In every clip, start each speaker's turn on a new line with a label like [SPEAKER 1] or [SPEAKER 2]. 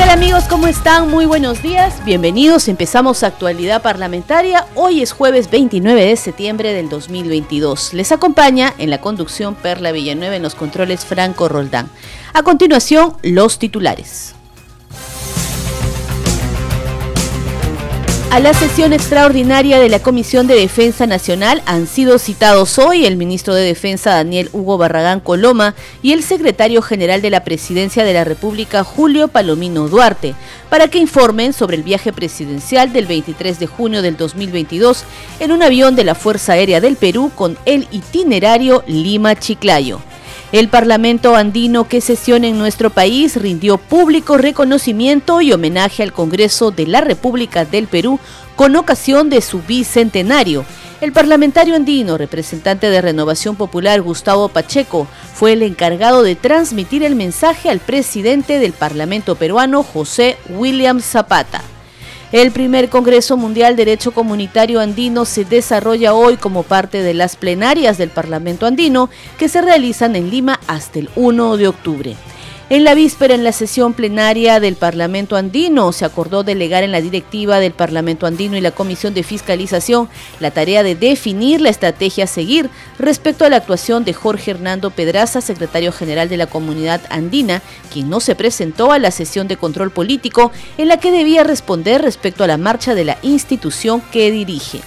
[SPEAKER 1] Tal amigos? ¿Cómo están? Muy buenos días. Bienvenidos. Empezamos actualidad parlamentaria. Hoy es jueves 29 de septiembre del 2022. Les acompaña en la conducción Perla Villanueva en los controles Franco Roldán. A continuación, los titulares. A la sesión extraordinaria de la Comisión de Defensa Nacional han sido citados hoy el ministro de Defensa Daniel Hugo Barragán Coloma y el secretario general de la Presidencia de la República Julio Palomino Duarte para que informen sobre el viaje presidencial del 23 de junio del 2022 en un avión de la Fuerza Aérea del Perú con el itinerario Lima-Chiclayo. El Parlamento andino que sesiona en nuestro país rindió público reconocimiento y homenaje al Congreso de la República del Perú con ocasión de su bicentenario. El parlamentario andino, representante de Renovación Popular Gustavo Pacheco, fue el encargado de transmitir el mensaje al presidente del Parlamento peruano, José William Zapata. El primer Congreso Mundial Derecho Comunitario Andino se desarrolla hoy como parte de las plenarias del Parlamento Andino que se realizan en Lima hasta el 1 de octubre. En la víspera, en la sesión plenaria del Parlamento Andino, se acordó delegar en la directiva del Parlamento Andino y la Comisión de Fiscalización la tarea de definir la estrategia a seguir respecto a la actuación de Jorge Hernando Pedraza, secretario general de la Comunidad Andina, quien no se presentó a la sesión de control político en la que debía responder respecto a la marcha de la institución que dirige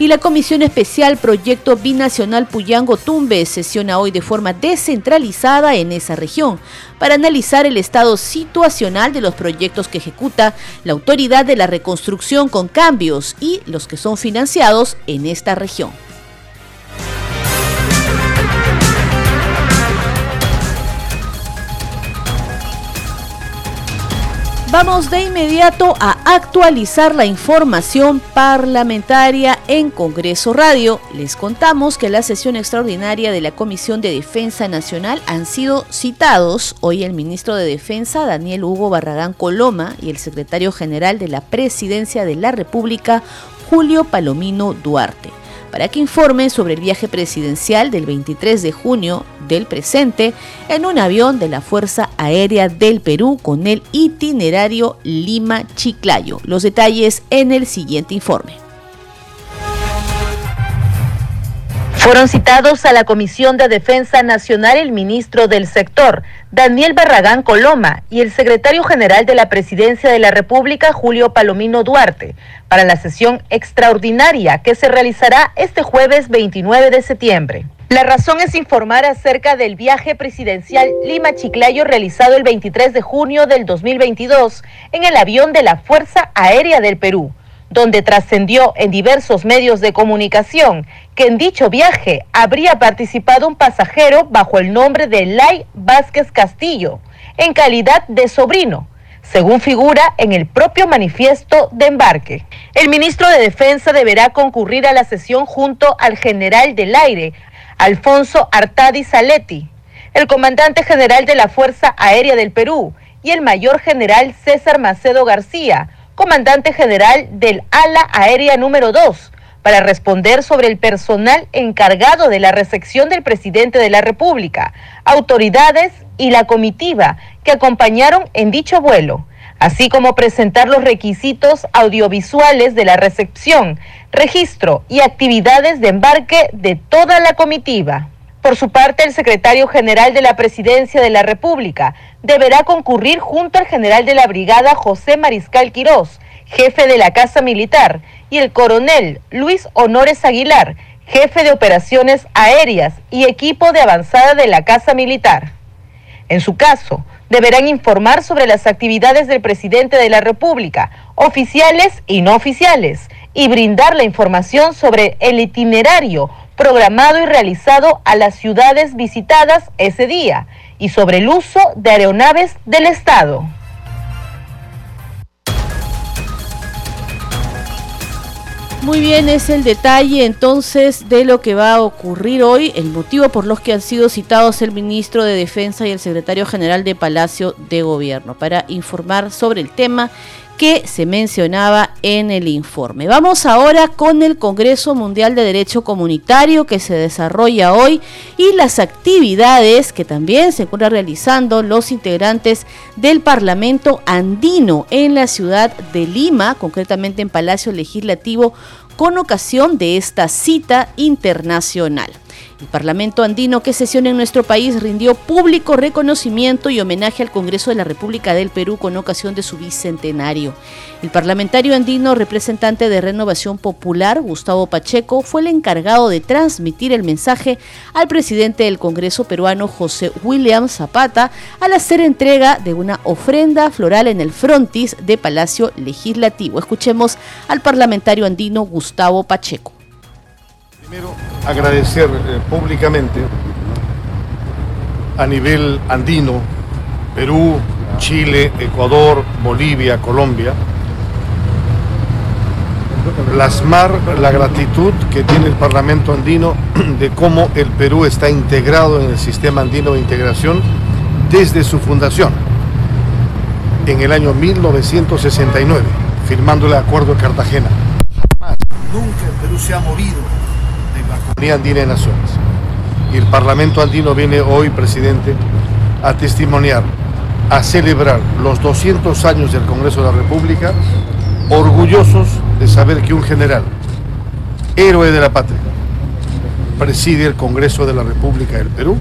[SPEAKER 1] y la Comisión Especial Proyecto Binacional Puyango Tumbe sesiona hoy de forma descentralizada en esa región para analizar el estado situacional de los proyectos que ejecuta la Autoridad de la Reconstrucción con cambios y los que son financiados en esta región. Vamos de inmediato a actualizar la información parlamentaria en Congreso Radio. Les contamos que la sesión extraordinaria de la Comisión de Defensa Nacional han sido citados hoy el ministro de Defensa Daniel Hugo Barragán Coloma y el secretario general de la Presidencia de la República Julio Palomino Duarte para que informen sobre el viaje presidencial del 23 de junio del presente en un avión de la Fuerza Aérea del Perú con el itinerario Lima-Chiclayo. Los detalles en el siguiente informe.
[SPEAKER 2] Fueron citados a la Comisión de Defensa Nacional el ministro del sector, Daniel Barragán Coloma, y el secretario general de la Presidencia de la República, Julio Palomino Duarte, para la sesión extraordinaria que se realizará este jueves 29 de septiembre. La razón es informar acerca del viaje presidencial Lima-Chiclayo realizado el 23 de junio del 2022 en el avión de la Fuerza Aérea del Perú donde trascendió en diversos medios de comunicación que en dicho viaje habría participado un pasajero bajo el nombre de Lai Vázquez Castillo, en calidad de sobrino, según figura en el propio manifiesto de embarque. El ministro de Defensa deberá concurrir a la sesión junto al general del aire, Alfonso Artadi Saletti, el comandante general de la Fuerza Aérea del Perú y el mayor general César Macedo García, comandante general del ala aérea número 2, para responder sobre el personal encargado de la recepción del presidente de la República, autoridades y la comitiva que acompañaron en dicho vuelo, así como presentar los requisitos audiovisuales de la recepción, registro y actividades de embarque de toda la comitiva. Por su parte, el secretario general de la Presidencia de la República deberá concurrir junto al general de la Brigada José Mariscal Quirós, jefe de la Casa Militar, y el coronel Luis Honores Aguilar, jefe de operaciones aéreas y equipo de avanzada de la Casa Militar. En su caso, deberán informar sobre las actividades del presidente de la República, oficiales y no oficiales, y brindar la información sobre el itinerario programado y realizado a las ciudades visitadas ese día y sobre el uso de aeronaves del Estado.
[SPEAKER 1] Muy bien, es el detalle entonces de lo que va a ocurrir hoy, el motivo por los que han sido citados el ministro de Defensa y el secretario general de Palacio de Gobierno para informar sobre el tema que se mencionaba en el informe. Vamos ahora con el Congreso Mundial de Derecho Comunitario que se desarrolla hoy y las actividades que también se encuentran realizando los integrantes del Parlamento andino en la ciudad de Lima, concretamente en Palacio Legislativo, con ocasión de esta cita internacional. El Parlamento andino que sesiona en nuestro país rindió público reconocimiento y homenaje al Congreso de la República del Perú con ocasión de su bicentenario. El parlamentario andino representante de Renovación Popular, Gustavo Pacheco, fue el encargado de transmitir el mensaje al presidente del Congreso peruano, José William Zapata, al hacer entrega de una ofrenda floral en el frontis de Palacio Legislativo. Escuchemos al parlamentario andino Gustavo Pacheco.
[SPEAKER 3] Primero, agradecer eh, públicamente a nivel andino, Perú, Chile, Ecuador, Bolivia, Colombia, plasmar la gratitud que tiene el Parlamento andino de cómo el Perú está integrado en el sistema andino de integración desde su fundación en el año 1969, firmando el Acuerdo de Cartagena. Jamás, nunca el Perú se ha movido Comunidad Andina de Naciones. Y el Parlamento Andino viene hoy, presidente, a testimoniar, a celebrar los 200 años del Congreso de la República, orgullosos de saber que un general, héroe de la patria, preside el Congreso de la República del Perú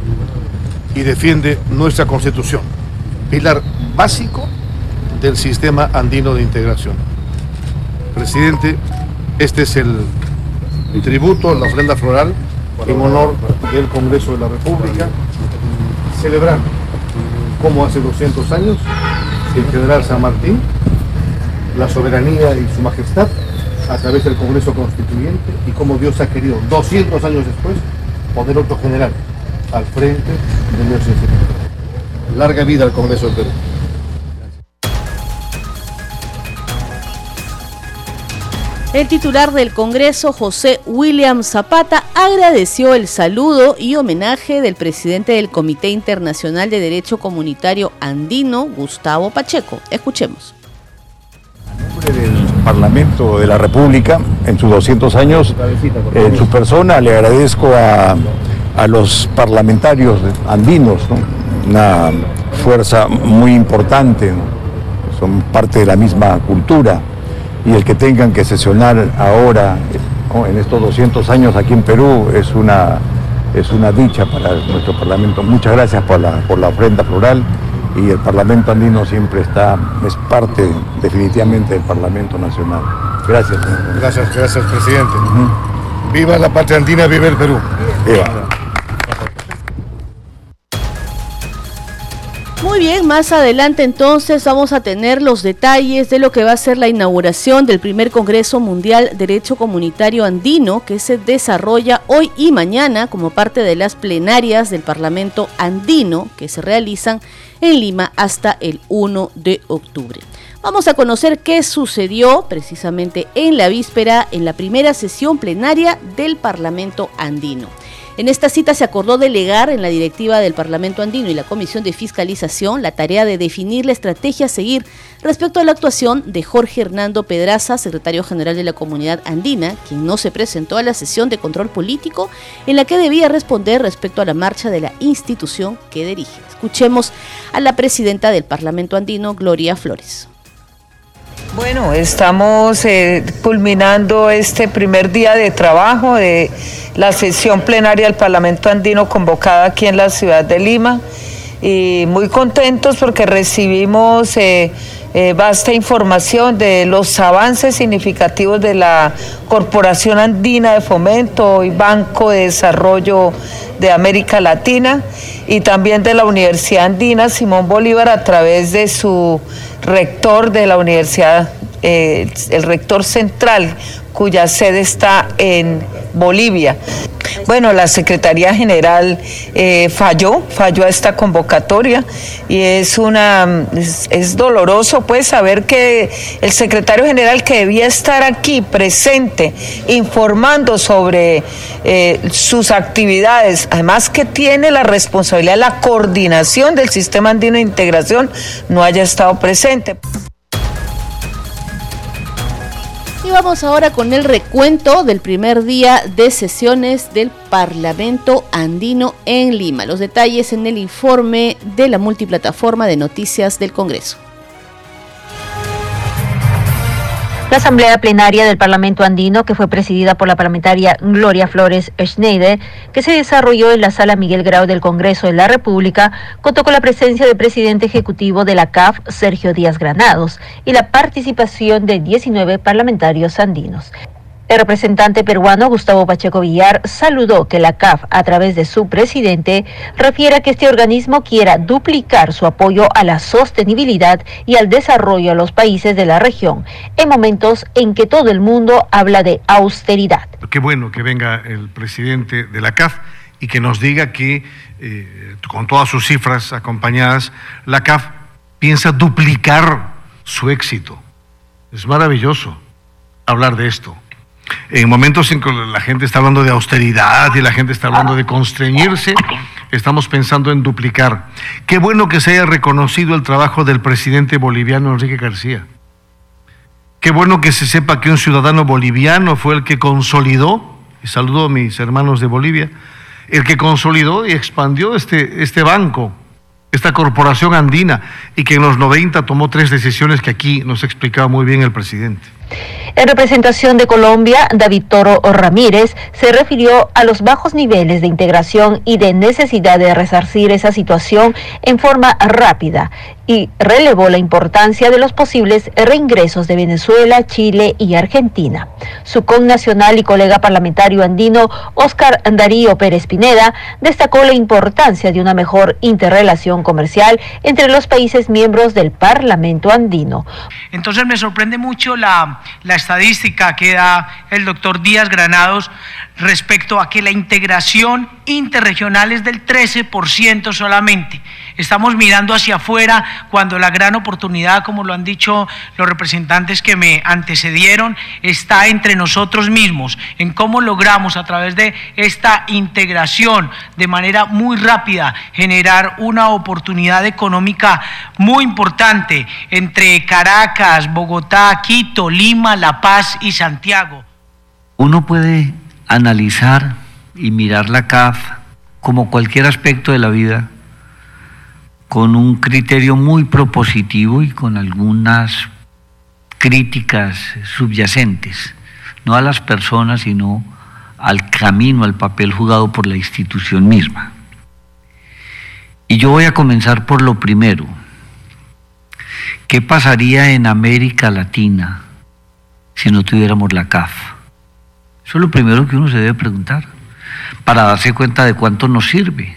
[SPEAKER 3] y defiende nuestra Constitución, pilar básico del sistema andino de integración. Presidente, este es el tributo, la ofrenda floral, en honor del Congreso de la República, celebrar como hace 200 años el general San Martín, la soberanía y su majestad a través del Congreso Constituyente y como Dios ha querido 200 años después poner otro general al frente de nuestro instituto. Larga vida al Congreso del Perú.
[SPEAKER 1] El titular del Congreso, José William Zapata, agradeció el saludo y homenaje del presidente del Comité Internacional de Derecho Comunitario Andino, Gustavo Pacheco. Escuchemos.
[SPEAKER 4] En nombre del Parlamento de la República, en sus 200 años, en su persona le agradezco a, los parlamentarios andinos, una fuerza muy importante, son parte de la misma cultura y el que tengan que sesionar ahora, en estos 200 años aquí en Perú, es una, es una dicha para nuestro Parlamento. Muchas gracias por la, por la ofrenda plural y el Parlamento andino siempre está, es parte definitivamente del Parlamento Nacional. Gracias.
[SPEAKER 3] Gracias, gracias, presidente. Viva la patria andina, viva el Perú. Viva.
[SPEAKER 1] Muy bien, más adelante entonces vamos a tener los detalles de lo que va a ser la inauguración del primer Congreso Mundial Derecho Comunitario Andino que se desarrolla hoy y mañana como parte de las plenarias del Parlamento Andino que se realizan en Lima hasta el 1 de octubre. Vamos a conocer qué sucedió precisamente en la víspera en la primera sesión plenaria del Parlamento Andino. En esta cita se acordó delegar en la directiva del Parlamento Andino y la Comisión de Fiscalización la tarea de definir la estrategia a seguir respecto a la actuación de Jorge Hernando Pedraza, secretario general de la Comunidad Andina, quien no se presentó a la sesión de control político en la que debía responder respecto a la marcha de la institución que dirige. Escuchemos a la presidenta del Parlamento Andino, Gloria Flores.
[SPEAKER 5] Bueno, estamos eh, culminando este primer día de trabajo de la sesión plenaria del Parlamento Andino convocada aquí en la ciudad de Lima. Y muy contentos porque recibimos eh, eh, vasta información de los avances significativos de la Corporación Andina de Fomento y Banco de Desarrollo de América Latina y también de la Universidad Andina Simón Bolívar a través de su rector de la universidad, eh, el rector central, cuya sede está en Bolivia. Bueno, la Secretaría General eh, falló, falló a esta convocatoria y es una es, doloroso pues saber que el secretario general que debía estar aquí presente informando sobre eh, sus actividades, además que tiene la responsabilidad de la coordinación del sistema andino de integración, no haya estado presente.
[SPEAKER 1] Y vamos ahora con el recuento del primer día de sesiones del Parlamento Andino en Lima. Los detalles en el informe de la multiplataforma de noticias del Congreso.
[SPEAKER 6] La Asamblea Plenaria del Parlamento Andino, que fue presidida por la parlamentaria Gloria Flores Schneider, que se desarrolló en la Sala Miguel Grau del Congreso de la República, contó con la presencia del presidente ejecutivo de la CAF, Sergio Díaz Granados, y la participación de 19 parlamentarios andinos. El representante peruano Gustavo Pacheco Villar saludó que la CAF, a través de su presidente, refiera que este organismo quiera duplicar su apoyo a la sostenibilidad y al desarrollo a los países de la región en momentos en que todo el mundo habla de austeridad.
[SPEAKER 3] Qué bueno que venga el presidente de la CAF y que nos diga que, eh, con todas sus cifras acompañadas, la CAF piensa duplicar su éxito. Es maravilloso hablar de esto en momentos en que la gente está hablando de austeridad y la gente está hablando de constreñirse, estamos pensando en duplicar. Qué bueno que se haya reconocido el trabajo del presidente boliviano Enrique García. Qué bueno que se sepa que un ciudadano boliviano fue el que consolidó, y saludo a mis hermanos de Bolivia, el que consolidó y expandió este, este banco, esta corporación andina, y que en los 90 tomó tres decisiones que aquí nos explicaba muy bien el presidente.
[SPEAKER 6] En representación de Colombia, David Toro Ramírez se refirió a los bajos niveles de integración y de necesidad de resarcir esa situación en forma rápida y relevó la importancia de los posibles reingresos de Venezuela, Chile y Argentina. Su connacional y colega parlamentario andino, Oscar Darío Pérez Pineda, destacó la importancia de una mejor interrelación comercial entre los países miembros del Parlamento andino.
[SPEAKER 7] Entonces me sorprende mucho la, la estadística que da el doctor Díaz Granados respecto a que la integración interregional es del 13% solamente. Estamos mirando hacia afuera cuando la gran oportunidad, como lo han dicho los representantes que me antecedieron, está entre nosotros mismos, en cómo logramos a través de esta integración de manera muy rápida generar una oportunidad económica muy importante entre Caracas, Bogotá, Quito, Lima, La Paz y Santiago.
[SPEAKER 8] Uno puede analizar y mirar la CAF como cualquier aspecto de la vida con un criterio muy propositivo y con algunas críticas subyacentes, no a las personas, sino al camino, al papel jugado por la institución misma. Y yo voy a comenzar por lo primero. ¿Qué pasaría en América Latina si no tuviéramos la CAF? Eso es lo primero que uno se debe preguntar, para darse cuenta de cuánto nos sirve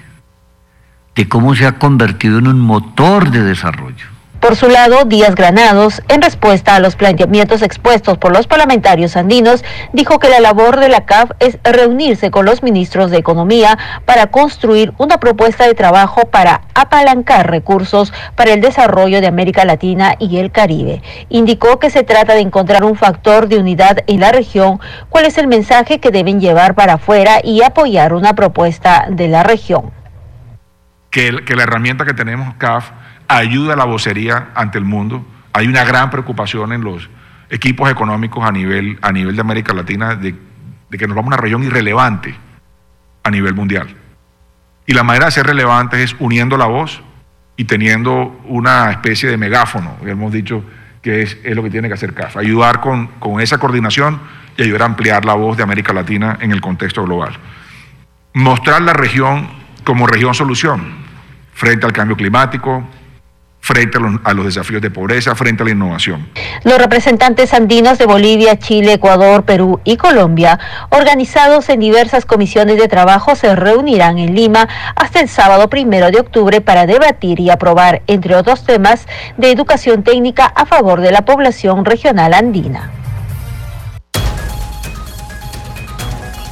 [SPEAKER 8] de cómo se ha convertido en un motor de desarrollo.
[SPEAKER 6] Por su lado, Díaz Granados, en respuesta a los planteamientos expuestos por los parlamentarios andinos, dijo que la labor de la CAF es reunirse con los ministros de Economía para construir una propuesta de trabajo para apalancar recursos para el desarrollo de América Latina y el Caribe. Indicó que se trata de encontrar un factor de unidad en la región, cuál es el mensaje que deben llevar para afuera y apoyar una propuesta de la región
[SPEAKER 9] que, la herramienta que tenemos, CAF, ayuda a la vocería ante el mundo. Hay una gran preocupación en los equipos económicos a nivel, a nivel de América Latina de, que nos vamos a una región irrelevante a nivel mundial. Y la manera de ser relevante es uniendo la voz y teniendo una especie de megáfono, hemos dicho que es, es lo que tiene que hacer CAF, ayudar con, con esa coordinación y ayudar a ampliar la voz de América Latina en el contexto global. Mostrar la región como región solución frente al cambio climático, frente a los, desafíos de pobreza, frente a la innovación.
[SPEAKER 6] Los representantes andinos de Bolivia, Chile, Ecuador, Perú y Colombia, organizados en diversas comisiones de trabajo, se reunirán en Lima hasta el sábado primero de octubre para debatir y aprobar, entre otros temas, de educación técnica a favor de la población regional andina.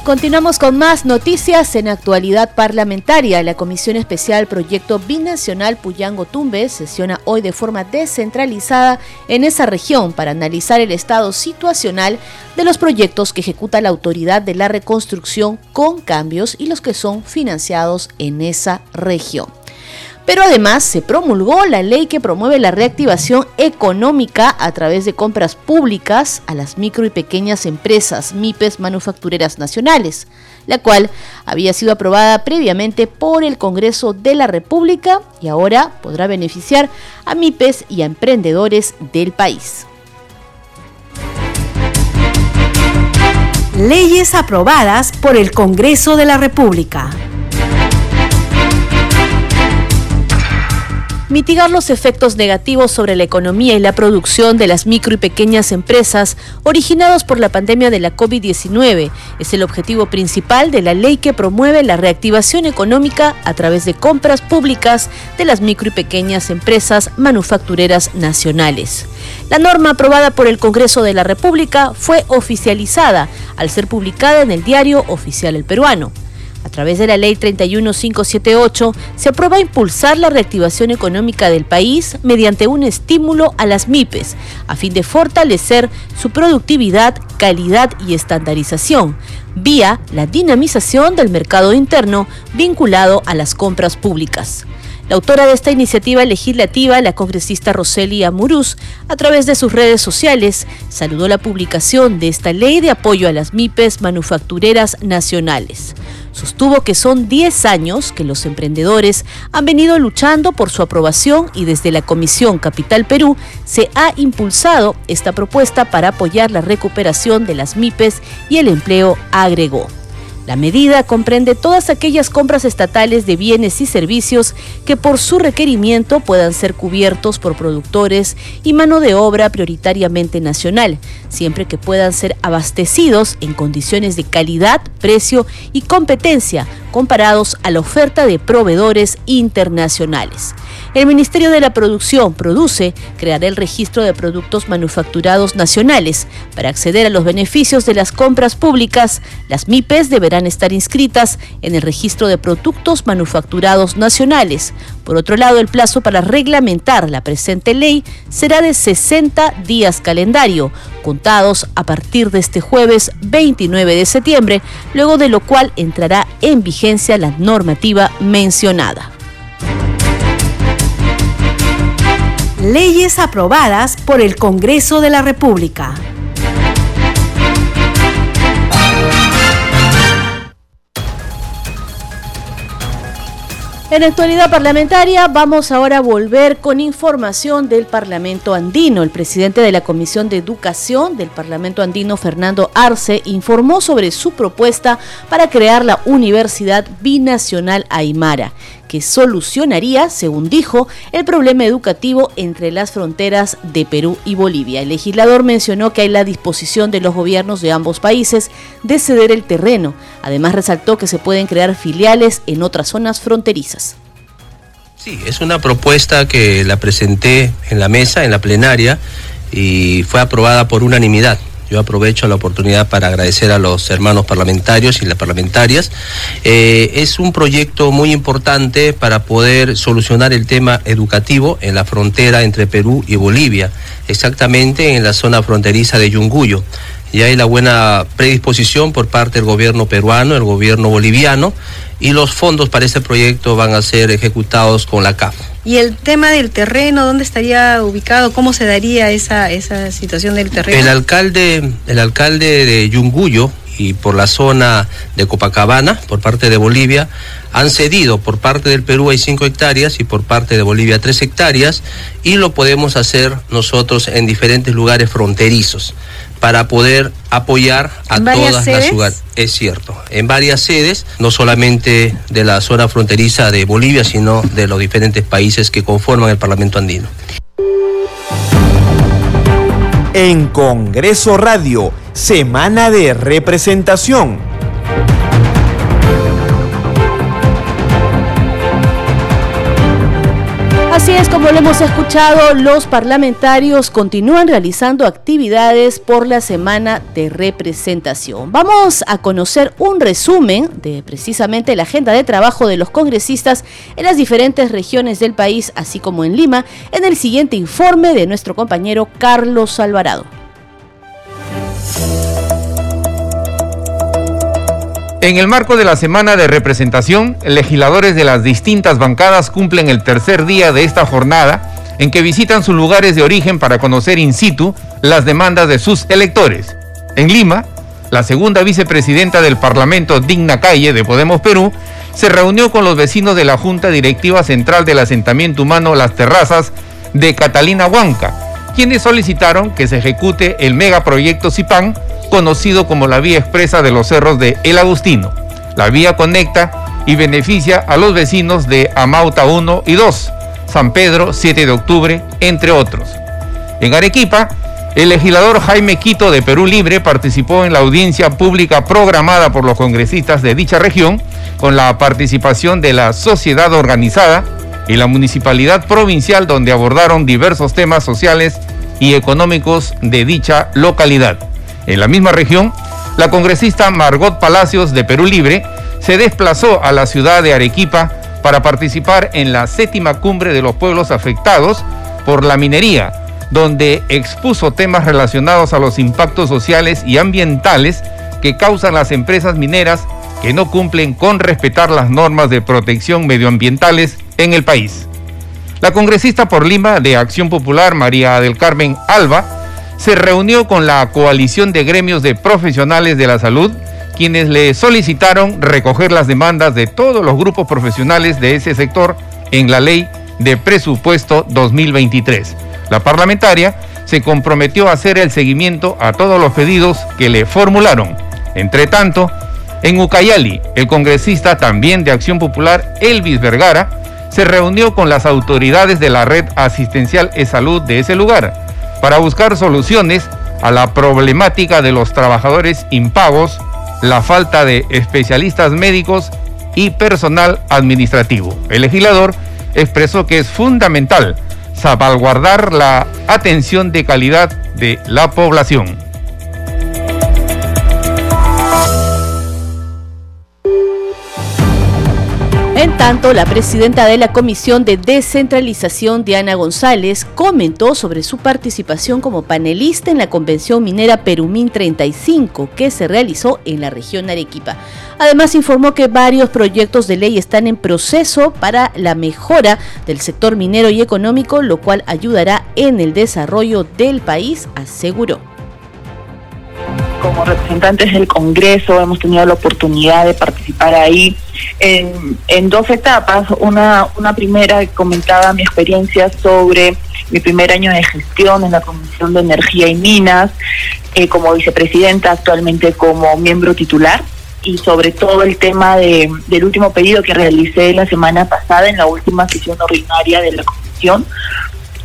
[SPEAKER 1] Continuamos con más noticias en actualidad parlamentaria. La Comisión Especial Proyecto Binacional Puyango Tumbes sesiona hoy de forma descentralizada en esa región para analizar el estado situacional de los proyectos que ejecuta la Autoridad de la Reconstrucción con cambios y los que son financiados en esa región. Pero además se promulgó la ley que promueve la reactivación económica a través de compras públicas a las micro y pequeñas empresas MIPES manufactureras nacionales, la cual había sido aprobada previamente por el Congreso de la República y ahora podrá beneficiar a MIPES y a emprendedores del país.
[SPEAKER 10] Leyes aprobadas por el Congreso de la República.
[SPEAKER 1] Mitigar los efectos negativos sobre la economía y la producción de las micro y pequeñas empresas originados por la pandemia de la COVID-19 es el objetivo principal de la ley que promueve la reactivación económica a través de compras públicas de las micro y pequeñas empresas manufactureras nacionales. La norma aprobada por el Congreso de la República fue oficializada al ser publicada en el diario oficial El Peruano. A través de la Ley 31578 se aprueba impulsar la reactivación económica del país mediante un estímulo a las MIPES, a fin de fortalecer su productividad, calidad y estandarización, vía la dinamización del mercado interno vinculado a las compras públicas. La autora de esta iniciativa legislativa, la congresista Roseli Amuruz, a través de sus redes sociales, saludó la publicación de esta ley de apoyo a las MIPES manufactureras nacionales. Sostuvo que son 10 años que los emprendedores han venido luchando por su aprobación y desde la Comisión Capital Perú se ha impulsado esta propuesta para apoyar la recuperación de las MIPES y el empleo, agregó. La medida comprende todas aquellas compras estatales de bienes y servicios que por su requerimiento puedan ser cubiertos por productores y mano de obra prioritariamente nacional, siempre que puedan ser abastecidos en condiciones de calidad, precio y competencia comparados a la oferta de proveedores internacionales. El Ministerio de la Producción produce, creará el registro de productos manufacturados nacionales. Para acceder a los beneficios de las compras públicas, las MIPES deberán estar inscritas en el registro de productos manufacturados nacionales. Por otro lado, el plazo para reglamentar la presente ley será de 60 días calendario, contados a partir de este jueves 29 de septiembre, luego de lo cual entrará en vigencia la normativa mencionada.
[SPEAKER 10] Leyes aprobadas por el Congreso de la República.
[SPEAKER 1] En actualidad parlamentaria vamos ahora a volver con información del Parlamento andino. El presidente de la Comisión de Educación del Parlamento andino, Fernando Arce, informó sobre su propuesta para crear la Universidad Binacional Aymara que solucionaría, según dijo, el problema educativo entre las fronteras de Perú y Bolivia. El legislador mencionó que hay la disposición de los gobiernos de ambos países de ceder el terreno. Además resaltó que se pueden crear filiales en otras zonas fronterizas.
[SPEAKER 11] Sí, es una propuesta que la presenté en la mesa, en la plenaria, y fue aprobada por unanimidad. Yo aprovecho la oportunidad para agradecer a los hermanos parlamentarios y las parlamentarias. Eh, es un proyecto muy importante para poder solucionar el tema educativo en la frontera entre Perú y Bolivia, exactamente en la zona fronteriza de Yunguyo y hay la buena predisposición por parte del gobierno peruano, el gobierno boliviano, y los fondos para este proyecto van a ser ejecutados con la CAF.
[SPEAKER 12] ¿Y el tema del terreno, dónde estaría ubicado? ¿Cómo se daría esa, esa situación del terreno?
[SPEAKER 11] El alcalde, el alcalde de Yunguyo y por la zona de Copacabana, por parte de Bolivia, han cedido por parte del Perú hay 5 hectáreas y por parte de Bolivia 3 hectáreas y lo podemos hacer nosotros en diferentes lugares fronterizos para poder apoyar a todas las ciudades. Es cierto, en varias sedes, no solamente de la zona fronteriza de Bolivia, sino de los diferentes países que conforman el Parlamento andino.
[SPEAKER 13] En Congreso Radio, Semana de Representación.
[SPEAKER 1] Así es como lo hemos escuchado, los parlamentarios continúan realizando actividades por la semana de representación. Vamos a conocer un resumen de precisamente la agenda de trabajo de los congresistas en las diferentes regiones del país, así como en Lima, en el siguiente informe de nuestro compañero Carlos Alvarado.
[SPEAKER 14] En el marco de la semana de representación, legisladores de las distintas bancadas cumplen el tercer día de esta jornada en que visitan sus lugares de origen para conocer in situ las demandas de sus electores. En Lima, la segunda vicepresidenta del Parlamento, Digna Calle, de Podemos Perú, se reunió con los vecinos de la Junta Directiva Central del Asentamiento Humano Las Terrazas de Catalina Huanca, quienes solicitaron que se ejecute el megaproyecto CIPAN conocido como la vía expresa de los cerros de El Agustino. La vía conecta y beneficia a los vecinos de Amauta 1 y 2, San Pedro 7 de octubre, entre otros. En Arequipa, el legislador Jaime Quito de Perú Libre participó en la audiencia pública programada por los congresistas de dicha región con la participación de la sociedad organizada y la municipalidad provincial donde abordaron diversos temas sociales y económicos de dicha localidad. En la misma región, la congresista Margot Palacios de Perú Libre se desplazó a la ciudad de Arequipa para participar en la séptima cumbre de los pueblos afectados por la minería, donde expuso temas relacionados a los impactos sociales y ambientales que causan las empresas mineras que no cumplen con respetar las normas de protección medioambientales en el país. La congresista por Lima de Acción Popular, María del Carmen Alba, se reunió con la coalición de gremios de profesionales de la salud, quienes le solicitaron recoger las demandas de todos los grupos profesionales de ese sector en la ley de presupuesto 2023. La parlamentaria se comprometió a hacer el seguimiento a todos los pedidos que le formularon. Entre tanto, en Ucayali, el congresista también de Acción Popular, Elvis Vergara, se reunió con las autoridades de la red asistencial e salud de ese lugar para buscar soluciones a la problemática de los trabajadores impagos, la falta de especialistas médicos y personal administrativo. El legislador expresó que es fundamental salvaguardar la atención de calidad de la población.
[SPEAKER 1] En tanto, la presidenta de la Comisión de Descentralización, Diana González, comentó sobre su participación como panelista en la Convención Minera Perumín 35 que se realizó en la región Arequipa. Además, informó que varios proyectos de ley están en proceso para la mejora del sector minero y económico, lo cual ayudará en el desarrollo del país, aseguró
[SPEAKER 15] como representantes del Congreso hemos tenido la oportunidad de participar ahí en, en dos etapas. Una, una primera comentaba mi experiencia sobre mi primer año de gestión en la Comisión de Energía y Minas, eh, como vicepresidenta, actualmente como miembro titular y sobre todo el tema de, del último pedido que realicé la semana pasada en la última sesión ordinaria de la comisión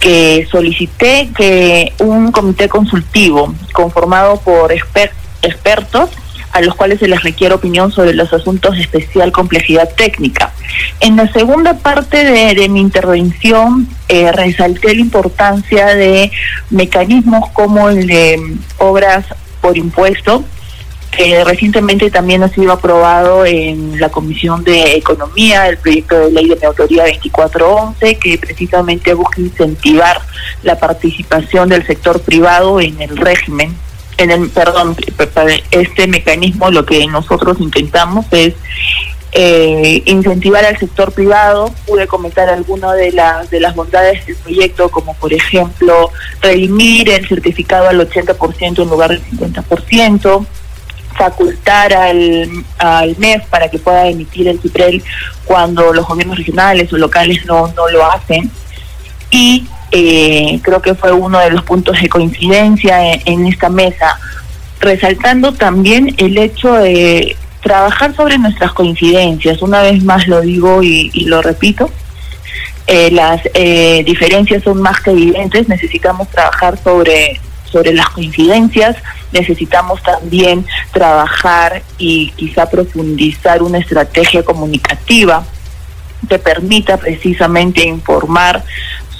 [SPEAKER 15] que solicité que un comité consultivo conformado por expertos a los cuales se les requiere opinión sobre los asuntos de especial complejidad técnica. En la segunda parte de, mi intervención eh, resalté la importancia de mecanismos como el de obras por impuesto, que recientemente también ha sido aprobado en la Comisión de Economía, el proyecto de ley de mi autoría 2411, que precisamente busca incentivar la participación del sector privado en el régimen, en el, perdón, este mecanismo lo que nosotros intentamos es eh, incentivar al sector privado. Pude comentar algunas de las, de las bondades del proyecto, como por ejemplo redimir el certificado al 80% en lugar del 50%, facultar al, al MEF para que pueda emitir el CIPREL cuando los gobiernos regionales o locales no, no lo hacen. Y eh, creo que fue uno de los puntos de coincidencia en, esta mesa, resaltando también el hecho de trabajar sobre nuestras coincidencias. Una vez más lo digo y, lo repito. Eh, las eh, diferencias son más que evidentes, necesitamos trabajar sobre sobre las coincidencias, necesitamos también trabajar y quizá profundizar una estrategia comunicativa te permita precisamente informar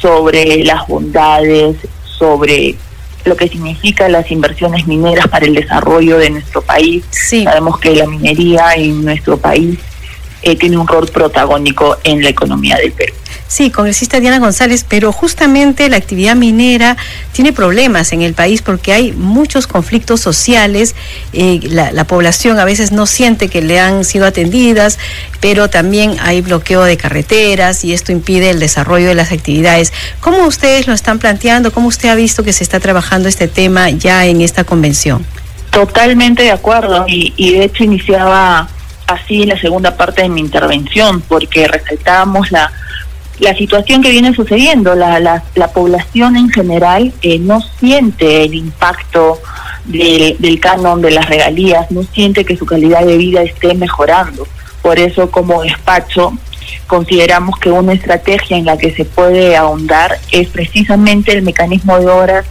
[SPEAKER 15] sobre las bondades, sobre lo que significa las inversiones mineras para el desarrollo de nuestro país. Sabemos que la minería en nuestro país eh, tiene un rol protagónico en la economía del Perú.
[SPEAKER 12] Sí, congresista Diana González, pero justamente la actividad minera tiene problemas en el país porque hay muchos conflictos sociales, eh, la, población a veces no siente que le han sido atendidas, pero también hay bloqueo de carreteras y esto impide el desarrollo de las actividades. ¿Cómo ustedes lo están planteando? ¿Cómo usted ha visto que se está trabajando este tema ya en esta convención?
[SPEAKER 15] Totalmente de acuerdo y, y de hecho iniciaba así la segunda parte de mi intervención porque resaltábamos la la situación que viene sucediendo. La, la, la población en general eh, no siente el impacto del, del canon de las regalías, no siente que su calidad de vida esté mejorando. Por eso como despacho consideramos que una estrategia en la que se puede ahondar es precisamente el mecanismo de horas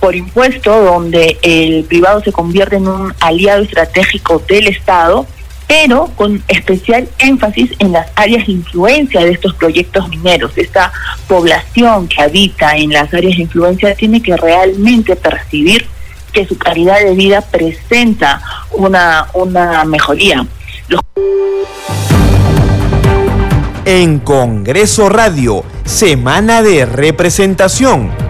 [SPEAKER 15] por impuesto, donde el privado se convierte en un aliado estratégico del Estado pero con especial énfasis en las áreas de influencia de estos proyectos mineros. Esta población que habita en las áreas de influencia tiene que realmente percibir que su calidad de vida presenta una, una mejoría.
[SPEAKER 13] En Congreso Radio, Semana de Representación.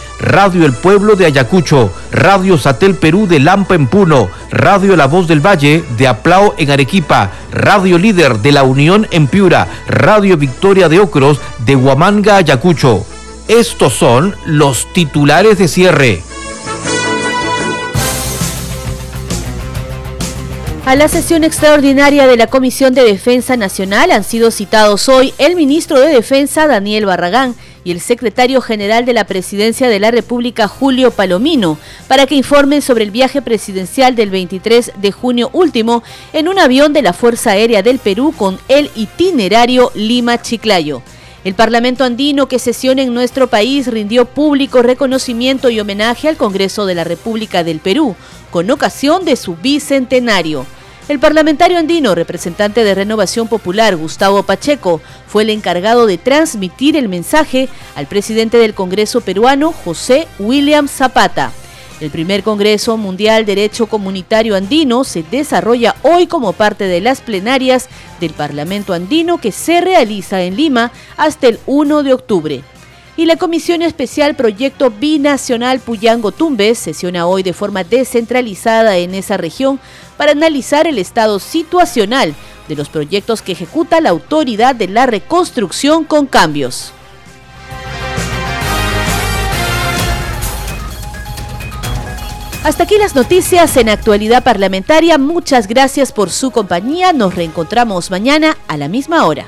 [SPEAKER 16] Radio El Pueblo de Ayacucho, Radio Satel Perú de Lampa en Puno, Radio La Voz del Valle de Aplao en Arequipa, Radio Líder de La Unión en Piura, Radio Victoria de Ocros de Huamanga, Ayacucho. Estos son los titulares de cierre.
[SPEAKER 1] A la sesión extraordinaria de la Comisión de Defensa Nacional han sido citados hoy el ministro de Defensa Daniel Barragán y el secretario general de la Presidencia de la República, Julio Palomino, para que informen sobre el viaje presidencial del 23 de junio último en un avión de la Fuerza Aérea del Perú con el itinerario Lima-Chiclayo. El Parlamento andino que sesiona en nuestro país rindió público reconocimiento y homenaje al Congreso de la República del Perú, con ocasión de su bicentenario. El parlamentario andino, representante de Renovación Popular, Gustavo Pacheco, fue el encargado de transmitir el mensaje al presidente del Congreso peruano, José William Zapata. El primer Congreso Mundial Derecho Comunitario Andino se desarrolla hoy como parte de las plenarias del Parlamento Andino que se realiza en Lima hasta el 1 de octubre y la Comisión Especial Proyecto Binacional Puyango Tumbes sesiona hoy de forma descentralizada en esa región para analizar el estado situacional de los proyectos que ejecuta la Autoridad de la Reconstrucción con cambios. Hasta aquí las noticias en actualidad parlamentaria. Muchas gracias por su compañía. Nos reencontramos mañana a la misma hora.